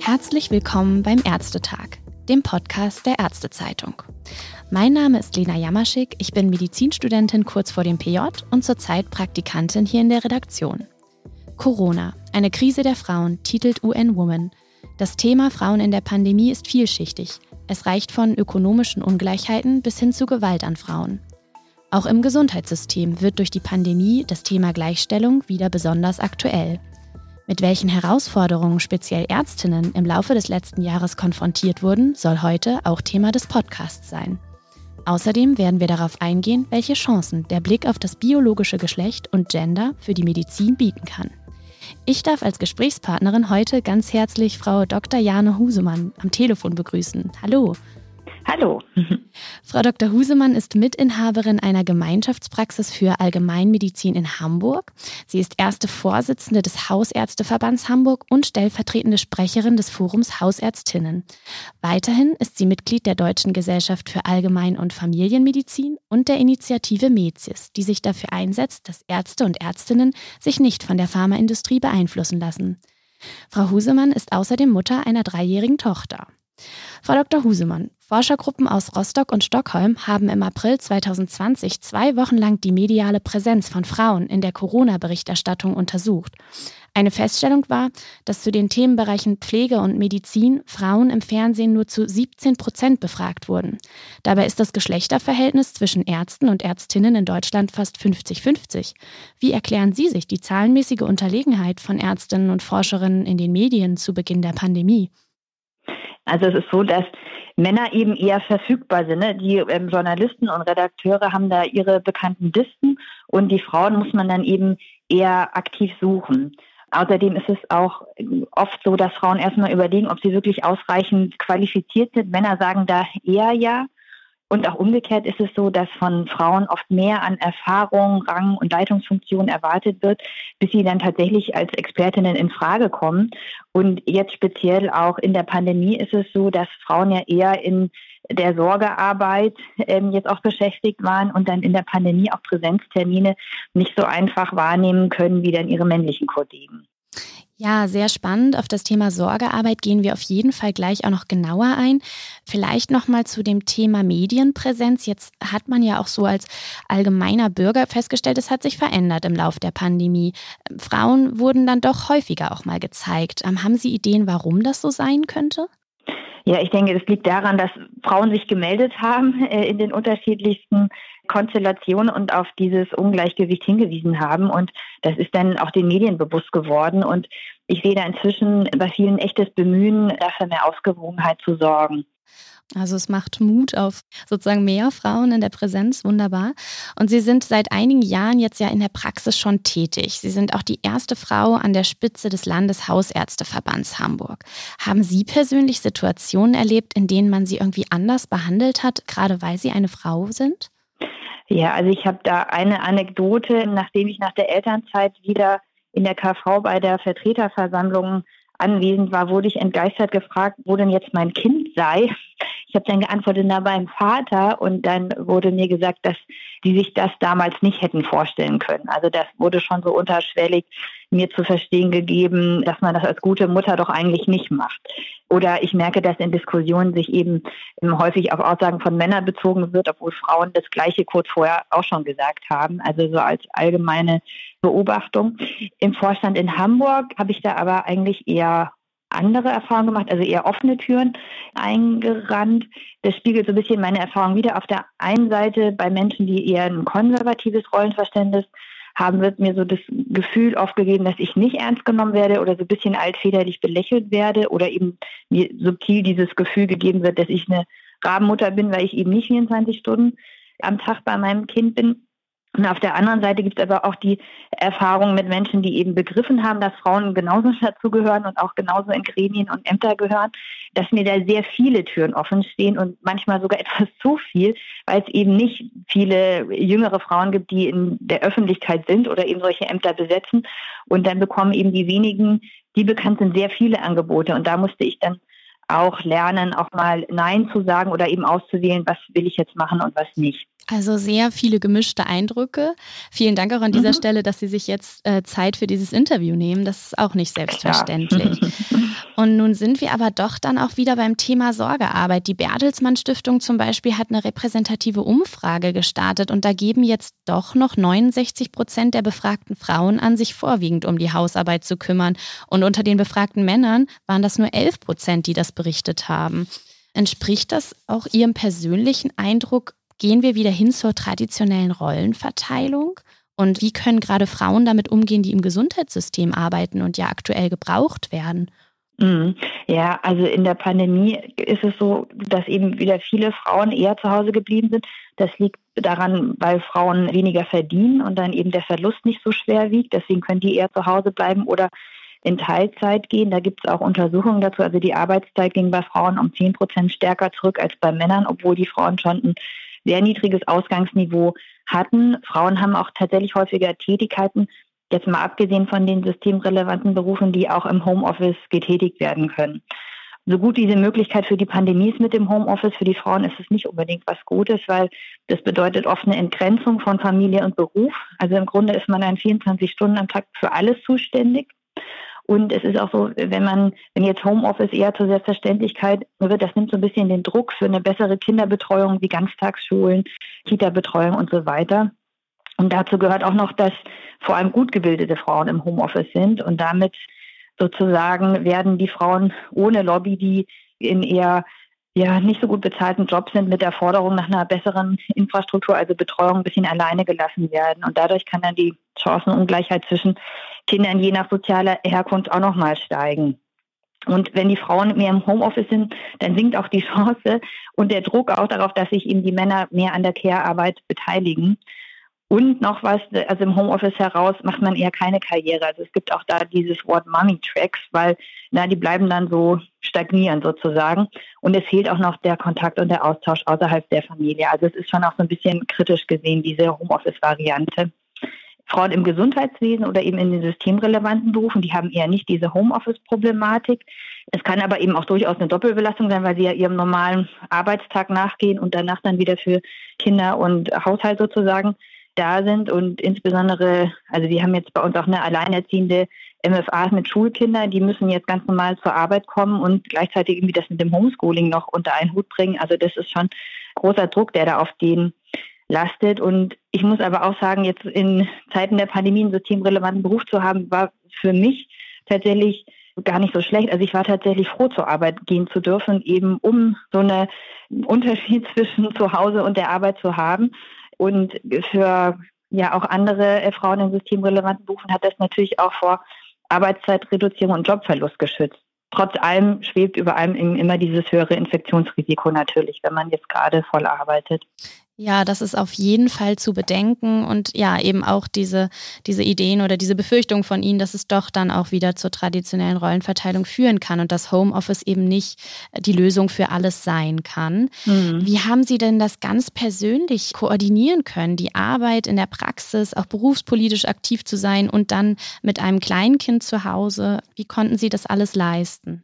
Herzlich willkommen beim Ärztetag, dem Podcast der Ärztezeitung. Mein Name ist Lena Jamaschik, ich bin Medizinstudentin kurz vor dem PJ und zurzeit Praktikantin hier in der Redaktion. Corona, eine Krise der Frauen, titelt UN Woman. Das Thema Frauen in der Pandemie ist vielschichtig. Es reicht von ökonomischen Ungleichheiten bis hin zu Gewalt an Frauen. Auch im Gesundheitssystem wird durch die Pandemie das Thema Gleichstellung wieder besonders aktuell. Mit welchen Herausforderungen speziell Ärztinnen im Laufe des letzten Jahres konfrontiert wurden, soll heute auch Thema des Podcasts sein. Außerdem werden wir darauf eingehen, welche Chancen der Blick auf das biologische Geschlecht und Gender für die Medizin bieten kann. Ich darf als Gesprächspartnerin heute ganz herzlich Frau Dr. Jane Husemann am Telefon begrüßen. Hallo. Hallo. Frau Dr. Husemann ist Mitinhaberin einer Gemeinschaftspraxis für Allgemeinmedizin in Hamburg. Sie ist erste Vorsitzende des Hausärzteverbands Hamburg und stellvertretende Sprecherin des Forums Hausärztinnen. Weiterhin ist sie Mitglied der Deutschen Gesellschaft für Allgemein- und Familienmedizin und der Initiative MEZIS, die sich dafür einsetzt, dass Ärzte und Ärztinnen sich nicht von der Pharmaindustrie beeinflussen lassen. Frau Husemann ist außerdem Mutter einer dreijährigen Tochter. Frau Dr. Husemann, Forschergruppen aus Rostock und Stockholm haben im April 2020 zwei Wochen lang die mediale Präsenz von Frauen in der Corona-Berichterstattung untersucht. Eine Feststellung war, dass zu den Themenbereichen Pflege und Medizin Frauen im Fernsehen nur zu 17 Prozent befragt wurden. Dabei ist das Geschlechterverhältnis zwischen Ärzten und Ärztinnen in Deutschland fast 50-50. Wie erklären Sie sich die zahlenmäßige Unterlegenheit von Ärztinnen und Forscherinnen in den Medien zu Beginn der Pandemie? Also es ist so, dass Männer eben eher verfügbar sind. Ne? Die ähm, Journalisten und Redakteure haben da ihre bekannten Listen und die Frauen muss man dann eben eher aktiv suchen. Außerdem ist es auch oft so, dass Frauen erstmal überlegen, ob sie wirklich ausreichend qualifiziert sind. Männer sagen da eher ja. Und auch umgekehrt ist es so, dass von Frauen oft mehr an Erfahrung, Rang und Leitungsfunktion erwartet wird, bis sie dann tatsächlich als Expertinnen in Frage kommen. Und jetzt speziell auch in der Pandemie ist es so, dass Frauen ja eher in der Sorgearbeit ähm, jetzt auch beschäftigt waren und dann in der Pandemie auch Präsenztermine nicht so einfach wahrnehmen können wie dann ihre männlichen Kollegen. Ja, sehr spannend. Auf das Thema Sorgearbeit gehen wir auf jeden Fall gleich auch noch genauer ein. Vielleicht noch mal zu dem Thema Medienpräsenz. Jetzt hat man ja auch so als allgemeiner Bürger festgestellt, es hat sich verändert im Laufe der Pandemie. Frauen wurden dann doch häufiger auch mal gezeigt. Ähm, haben Sie Ideen, warum das so sein könnte? Ja, ich denke, das liegt daran, dass Frauen sich gemeldet haben äh, in den unterschiedlichsten Konstellationen und auf dieses Ungleichgewicht hingewiesen haben. Und das ist dann auch den Medien bewusst geworden. Und ich sehe da inzwischen bei vielen echtes Bemühen, dafür mehr Ausgewogenheit zu sorgen. Also es macht Mut auf sozusagen mehr Frauen in der Präsenz, wunderbar. Und Sie sind seit einigen Jahren jetzt ja in der Praxis schon tätig. Sie sind auch die erste Frau an der Spitze des Landeshausärzteverbands Hamburg. Haben Sie persönlich Situationen erlebt, in denen man Sie irgendwie anders behandelt hat, gerade weil Sie eine Frau sind? Ja, also ich habe da eine Anekdote, nachdem ich nach der Elternzeit wieder in der KV bei der Vertreterversammlung anwesend war, wurde ich entgeistert gefragt, wo denn jetzt mein Kind sei. Habe dann geantwortet, na beim Vater und dann wurde mir gesagt, dass die sich das damals nicht hätten vorstellen können. Also das wurde schon so unterschwellig mir zu verstehen gegeben, dass man das als gute Mutter doch eigentlich nicht macht. Oder ich merke, dass in Diskussionen sich eben häufig auf Aussagen von Männern bezogen wird, obwohl Frauen das Gleiche kurz vorher auch schon gesagt haben. Also so als allgemeine Beobachtung. Im Vorstand in Hamburg habe ich da aber eigentlich eher andere Erfahrungen gemacht, also eher offene Türen eingerannt. Das spiegelt so ein bisschen meine Erfahrung wieder. Auf der einen Seite bei Menschen, die eher ein konservatives Rollenverständnis haben, wird mir so das Gefühl aufgegeben, dass ich nicht ernst genommen werde oder so ein bisschen altväterlich belächelt werde oder eben mir subtil dieses Gefühl gegeben wird, dass ich eine Rabenmutter bin, weil ich eben nicht 24 Stunden am Tag bei meinem Kind bin. Und auf der anderen Seite gibt es aber auch die Erfahrung mit Menschen, die eben begriffen haben, dass Frauen genauso dazugehören und auch genauso in Gremien und Ämter gehören, dass mir da sehr viele Türen offen stehen und manchmal sogar etwas zu viel, weil es eben nicht viele jüngere Frauen gibt, die in der Öffentlichkeit sind oder eben solche Ämter besetzen. Und dann bekommen eben die wenigen, die bekannt sind, sehr viele Angebote. Und da musste ich dann auch lernen, auch mal Nein zu sagen oder eben auszuwählen, was will ich jetzt machen und was nicht. Also sehr viele gemischte Eindrücke. Vielen Dank auch an dieser mhm. Stelle, dass Sie sich jetzt äh, Zeit für dieses Interview nehmen. Das ist auch nicht selbstverständlich. Ja. Und nun sind wir aber doch dann auch wieder beim Thema Sorgearbeit. Die Bertelsmann Stiftung zum Beispiel hat eine repräsentative Umfrage gestartet und da geben jetzt doch noch 69 Prozent der befragten Frauen an, sich vorwiegend um die Hausarbeit zu kümmern. Und unter den befragten Männern waren das nur 11 Prozent, die das berichtet haben. Entspricht das auch Ihrem persönlichen Eindruck Gehen wir wieder hin zur traditionellen Rollenverteilung? Und wie können gerade Frauen damit umgehen, die im Gesundheitssystem arbeiten und ja aktuell gebraucht werden? Mhm. Ja, also in der Pandemie ist es so, dass eben wieder viele Frauen eher zu Hause geblieben sind. Das liegt daran, weil Frauen weniger verdienen und dann eben der Verlust nicht so schwer wiegt. Deswegen können die eher zu Hause bleiben oder in Teilzeit gehen. Da gibt es auch Untersuchungen dazu. Also die Arbeitszeit ging bei Frauen um 10 Prozent stärker zurück als bei Männern, obwohl die Frauen schon ein sehr niedriges Ausgangsniveau hatten. Frauen haben auch tatsächlich häufiger Tätigkeiten, jetzt mal abgesehen von den systemrelevanten Berufen, die auch im Homeoffice getätigt werden können. So gut diese Möglichkeit für die Pandemie ist mit dem Homeoffice, für die Frauen ist es nicht unbedingt was Gutes, weil das bedeutet oft eine Entgrenzung von Familie und Beruf. Also im Grunde ist man dann 24 Stunden am Tag für alles zuständig. Und es ist auch so, wenn man, wenn jetzt Homeoffice eher zur Selbstverständlichkeit wird, das nimmt so ein bisschen den Druck für eine bessere Kinderbetreuung wie Ganztagsschulen, Kita-Betreuung und so weiter. Und dazu gehört auch noch, dass vor allem gut gebildete Frauen im Homeoffice sind und damit sozusagen werden die Frauen ohne Lobby, die in eher ja nicht so gut bezahlten Jobs sind, mit der Forderung nach einer besseren Infrastruktur, also Betreuung, ein bisschen alleine gelassen werden. Und dadurch kann dann die Chancenungleichheit zwischen Kindern je nach sozialer Herkunft auch nochmal steigen. Und wenn die Frauen mehr im Homeoffice sind, dann sinkt auch die Chance und der Druck auch darauf, dass sich eben die Männer mehr an der Care-Arbeit beteiligen. Und noch was, also im Homeoffice heraus macht man eher keine Karriere. Also es gibt auch da dieses Wort Money Tracks, weil na, die bleiben dann so stagnieren sozusagen. Und es fehlt auch noch der Kontakt und der Austausch außerhalb der Familie. Also es ist schon auch so ein bisschen kritisch gesehen, diese Homeoffice-Variante. Frauen im Gesundheitswesen oder eben in den systemrelevanten Berufen, die haben eher nicht diese Homeoffice-Problematik. Es kann aber eben auch durchaus eine Doppelbelastung sein, weil sie ja ihrem normalen Arbeitstag nachgehen und danach dann wieder für Kinder und Haushalt sozusagen da sind und insbesondere, also wir haben jetzt bei uns auch eine alleinerziehende MFA mit Schulkindern, die müssen jetzt ganz normal zur Arbeit kommen und gleichzeitig irgendwie das mit dem Homeschooling noch unter einen Hut bringen. Also das ist schon großer Druck, der da auf denen lastet. Und ich muss aber auch sagen, jetzt in Zeiten der Pandemie einen systemrelevanten Beruf zu haben, war für mich tatsächlich gar nicht so schlecht. Also ich war tatsächlich froh, zur Arbeit gehen zu dürfen, eben um so einen Unterschied zwischen zu Hause und der Arbeit zu haben. Und für ja auch andere äh, Frauen in systemrelevanten Berufen hat das natürlich auch vor Arbeitszeitreduzierung und Jobverlust geschützt. Trotz allem schwebt über allem immer dieses höhere Infektionsrisiko natürlich, wenn man jetzt gerade voll arbeitet. Ja, das ist auf jeden Fall zu bedenken und ja, eben auch diese, diese Ideen oder diese Befürchtung von Ihnen, dass es doch dann auch wieder zur traditionellen Rollenverteilung führen kann und dass Homeoffice eben nicht die Lösung für alles sein kann. Mhm. Wie haben Sie denn das ganz persönlich koordinieren können, die Arbeit in der Praxis, auch berufspolitisch aktiv zu sein und dann mit einem Kleinkind zu Hause? Wie konnten Sie das alles leisten?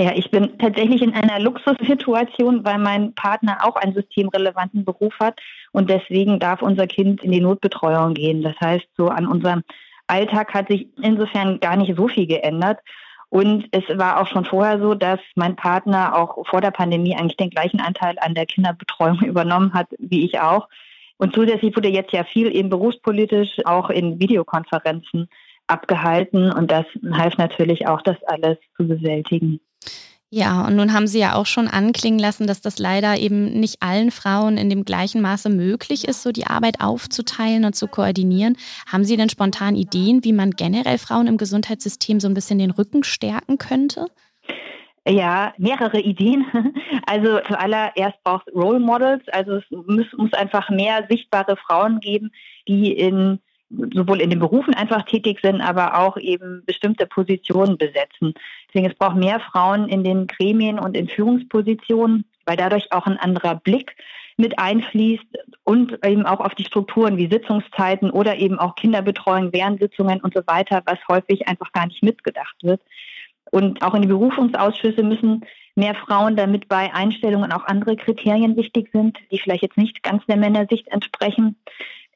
Ja, ich bin tatsächlich in einer Luxussituation, weil mein Partner auch einen systemrelevanten Beruf hat und deswegen darf unser Kind in die Notbetreuung gehen. Das heißt, so an unserem Alltag hat sich insofern gar nicht so viel geändert. Und es war auch schon vorher so, dass mein Partner auch vor der Pandemie eigentlich den gleichen Anteil an der Kinderbetreuung übernommen hat, wie ich auch. Und zusätzlich wurde jetzt ja viel eben berufspolitisch auch in Videokonferenzen abgehalten. Und das half natürlich auch, das alles zu bewältigen. Ja, und nun haben Sie ja auch schon anklingen lassen, dass das leider eben nicht allen Frauen in dem gleichen Maße möglich ist, so die Arbeit aufzuteilen und zu koordinieren. Haben Sie denn spontan Ideen, wie man generell Frauen im Gesundheitssystem so ein bisschen den Rücken stärken könnte? Ja, mehrere Ideen. Also zuallererst braucht es Role Models. Also es muss, muss einfach mehr sichtbare Frauen geben, die in sowohl in den Berufen einfach tätig sind, aber auch eben bestimmte Positionen besetzen. Deswegen es braucht mehr Frauen in den Gremien und in Führungspositionen, weil dadurch auch ein anderer Blick mit einfließt und eben auch auf die Strukturen wie Sitzungszeiten oder eben auch Kinderbetreuung während Sitzungen und so weiter, was häufig einfach gar nicht mitgedacht wird. Und auch in die Berufungsausschüsse müssen mehr Frauen, damit bei Einstellungen auch andere Kriterien wichtig sind, die vielleicht jetzt nicht ganz der Männersicht entsprechen.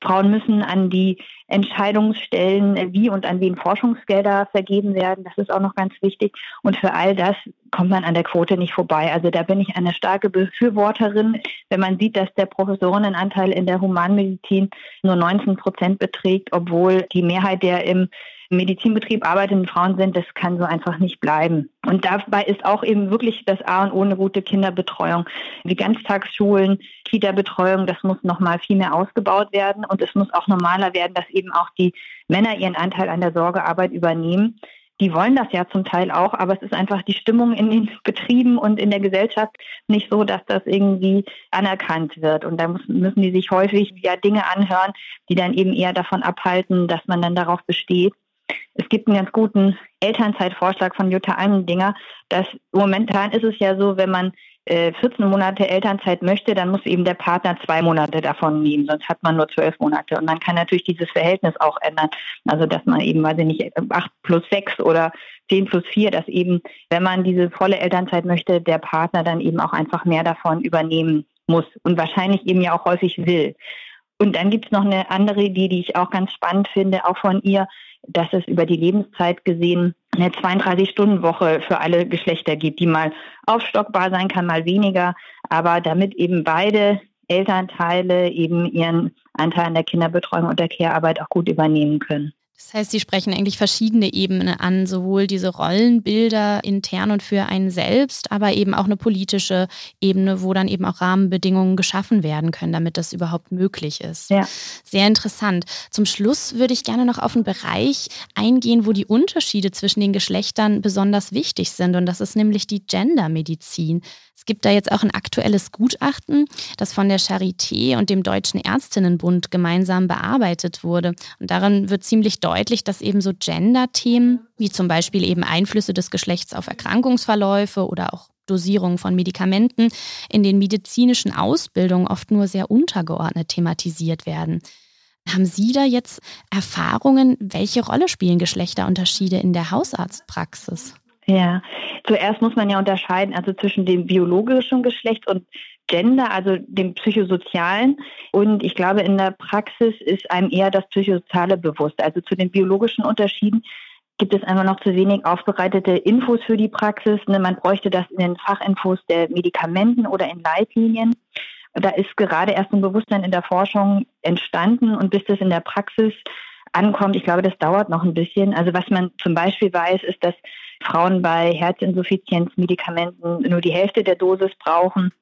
Frauen müssen an die Entscheidungsstellen, wie und an wen Forschungsgelder vergeben werden. Das ist auch noch ganz wichtig. Und für all das kommt man an der Quote nicht vorbei. Also da bin ich eine starke Befürworterin. Wenn man sieht, dass der Professorinnenanteil in der Humanmedizin nur 19 Prozent beträgt, obwohl die Mehrheit der im Medizinbetrieb arbeitenden Frauen sind, das kann so einfach nicht bleiben. Und dabei ist auch eben wirklich das A und O eine gute Kinderbetreuung. Die Ganztagsschulen, Kita-Betreuung, das muss noch mal viel mehr ausgebaut werden und es muss auch normaler werden, dass eben auch die Männer ihren Anteil an der Sorgearbeit übernehmen. Die wollen das ja zum Teil auch, aber es ist einfach die Stimmung in den Betrieben und in der Gesellschaft nicht so, dass das irgendwie anerkannt wird. Und da müssen die sich häufig ja Dinge anhören, die dann eben eher davon abhalten, dass man dann darauf besteht. Es gibt einen ganz guten Elternzeitvorschlag von Jutta Almendinger, dass momentan ist es ja so, wenn man 14 äh, Monate Elternzeit möchte, dann muss eben der Partner zwei Monate davon nehmen, sonst hat man nur zwölf Monate. Und man kann natürlich dieses Verhältnis auch ändern. Also dass man eben, weiß ich nicht, acht plus sechs oder zehn plus vier, dass eben, wenn man diese volle Elternzeit möchte, der Partner dann eben auch einfach mehr davon übernehmen muss und wahrscheinlich eben ja auch häufig will. Und dann gibt es noch eine andere Idee, die ich auch ganz spannend finde, auch von ihr, dass es über die Lebenszeit gesehen eine 32-Stunden-Woche für alle Geschlechter gibt, die mal aufstockbar sein kann, mal weniger, aber damit eben beide Elternteile eben ihren Anteil an der Kinderbetreuung und der Care-Arbeit auch gut übernehmen können. Das heißt, Sie sprechen eigentlich verschiedene Ebenen an, sowohl diese Rollenbilder intern und für einen selbst, aber eben auch eine politische Ebene, wo dann eben auch Rahmenbedingungen geschaffen werden können, damit das überhaupt möglich ist. Ja. Sehr interessant. Zum Schluss würde ich gerne noch auf einen Bereich eingehen, wo die Unterschiede zwischen den Geschlechtern besonders wichtig sind, und das ist nämlich die Gendermedizin. Es gibt da jetzt auch ein aktuelles Gutachten, das von der Charité und dem Deutschen Ärztinnenbund gemeinsam bearbeitet wurde. Und darin wird ziemlich deutlich, dass eben so Gender-Themen, wie zum Beispiel eben Einflüsse des Geschlechts auf Erkrankungsverläufe oder auch Dosierung von Medikamenten, in den medizinischen Ausbildungen oft nur sehr untergeordnet thematisiert werden. Haben Sie da jetzt Erfahrungen, welche Rolle spielen Geschlechterunterschiede in der Hausarztpraxis? Ja, zuerst muss man ja unterscheiden, also zwischen dem biologischen Geschlecht und Gender, also dem psychosozialen. Und ich glaube, in der Praxis ist einem eher das Psychosoziale bewusst. Also zu den biologischen Unterschieden gibt es einfach noch zu wenig aufbereitete Infos für die Praxis. Ne, man bräuchte das in den Fachinfos der Medikamenten oder in Leitlinien. Da ist gerade erst ein Bewusstsein in der Forschung entstanden und bis das in der Praxis ankommt, ich glaube, das dauert noch ein bisschen. Also was man zum Beispiel weiß, ist, dass Frauen bei Herzinsuffizienzmedikamenten nur die Hälfte der Dosis brauchen.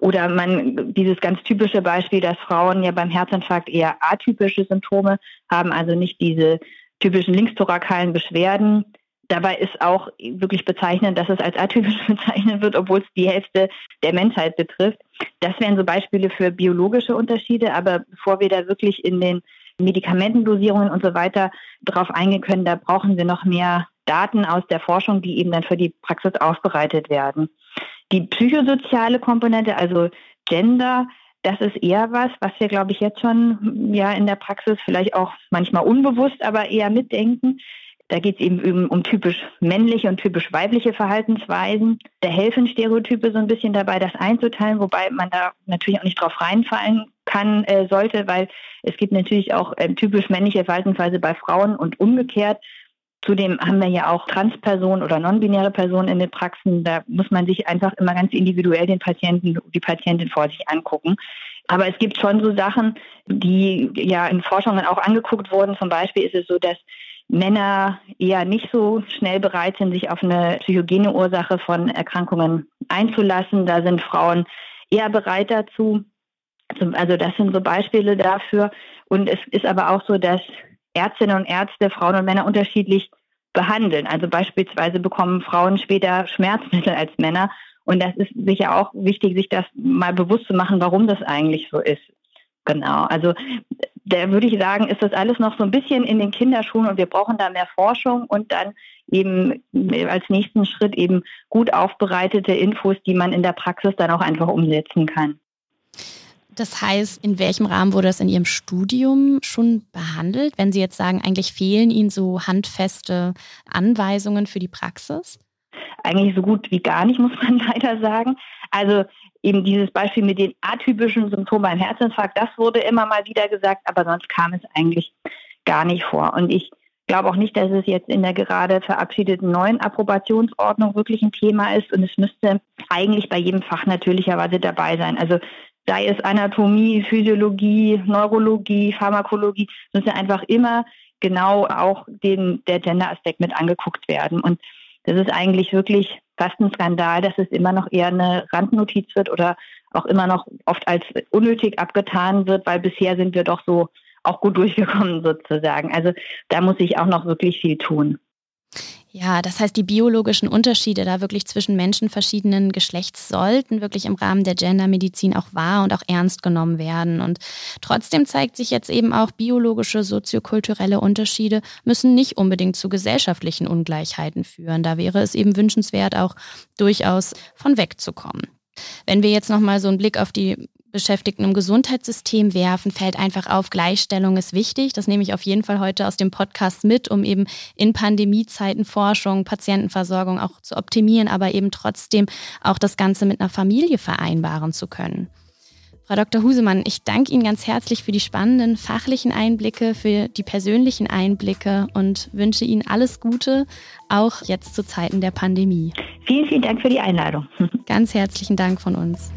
Oder man, dieses ganz typische Beispiel, dass Frauen ja beim Herzinfarkt eher atypische Symptome haben, also nicht diese typischen linkstorakalen Beschwerden. Dabei ist auch wirklich bezeichnend, dass es als atypisch bezeichnet wird, obwohl es die Hälfte der Menschheit betrifft. Das wären so Beispiele für biologische Unterschiede. Aber bevor wir da wirklich in den Medikamentendosierungen und so weiter drauf eingehen können, da brauchen wir noch mehr Daten aus der Forschung, die eben dann für die Praxis aufbereitet werden. Die psychosoziale Komponente, also Gender, das ist eher was, was wir, glaube ich, jetzt schon ja in der Praxis vielleicht auch manchmal unbewusst, aber eher mitdenken. Da geht es eben um typisch männliche und typisch weibliche Verhaltensweisen. Da helfen Stereotype so ein bisschen dabei, das einzuteilen, wobei man da natürlich auch nicht drauf reinfallen kann, äh, sollte, weil es gibt natürlich auch äh, typisch männliche Verhaltensweise bei Frauen und umgekehrt. Zudem haben wir ja auch Transpersonen oder non-binäre Personen in den Praxen. Da muss man sich einfach immer ganz individuell den Patienten, die Patientin vor sich angucken. Aber es gibt schon so Sachen, die ja in Forschungen auch angeguckt wurden. Zum Beispiel ist es so, dass Männer eher nicht so schnell bereit sind, sich auf eine psychogene Ursache von Erkrankungen einzulassen. Da sind Frauen eher bereit dazu. Also das sind so Beispiele dafür. Und es ist aber auch so, dass Ärztinnen und Ärzte Frauen und Männer unterschiedlich behandeln. Also beispielsweise bekommen Frauen später Schmerzmittel als Männer. Und das ist sicher auch wichtig, sich das mal bewusst zu machen, warum das eigentlich so ist. Genau. Also da würde ich sagen, ist das alles noch so ein bisschen in den Kinderschuhen und wir brauchen da mehr Forschung und dann eben als nächsten Schritt eben gut aufbereitete Infos, die man in der Praxis dann auch einfach umsetzen kann. Das heißt, in welchem Rahmen wurde das in Ihrem Studium schon behandelt? Wenn Sie jetzt sagen, eigentlich fehlen Ihnen so handfeste Anweisungen für die Praxis? eigentlich so gut wie gar nicht, muss man leider sagen. Also eben dieses Beispiel mit den atypischen Symptomen beim Herzinfarkt, das wurde immer mal wieder gesagt, aber sonst kam es eigentlich gar nicht vor. Und ich glaube auch nicht, dass es jetzt in der gerade verabschiedeten neuen Approbationsordnung wirklich ein Thema ist und es müsste eigentlich bei jedem Fach natürlicherweise dabei sein. Also sei es Anatomie, Physiologie, Neurologie, Pharmakologie, müsste einfach immer genau auch den, der Gender-Aspekt mit angeguckt werden. Und das ist eigentlich wirklich fast ein Skandal, dass es immer noch eher eine Randnotiz wird oder auch immer noch oft als unnötig abgetan wird, weil bisher sind wir doch so auch gut durchgekommen sozusagen. Also da muss ich auch noch wirklich viel tun. Ja, das heißt, die biologischen Unterschiede da wirklich zwischen Menschen verschiedenen Geschlechts sollten wirklich im Rahmen der Gendermedizin auch wahr und auch ernst genommen werden. Und trotzdem zeigt sich jetzt eben auch, biologische, soziokulturelle Unterschiede müssen nicht unbedingt zu gesellschaftlichen Ungleichheiten führen. Da wäre es eben wünschenswert, auch durchaus von wegzukommen. Wenn wir jetzt nochmal so einen Blick auf die Beschäftigten im Gesundheitssystem werfen, fällt einfach auf, Gleichstellung ist wichtig. Das nehme ich auf jeden Fall heute aus dem Podcast mit, um eben in Pandemiezeiten Forschung, Patientenversorgung auch zu optimieren, aber eben trotzdem auch das Ganze mit einer Familie vereinbaren zu können. Frau Dr. Husemann, ich danke Ihnen ganz herzlich für die spannenden fachlichen Einblicke, für die persönlichen Einblicke und wünsche Ihnen alles Gute, auch jetzt zu Zeiten der Pandemie. Vielen, vielen Dank für die Einladung. Ganz herzlichen Dank von uns.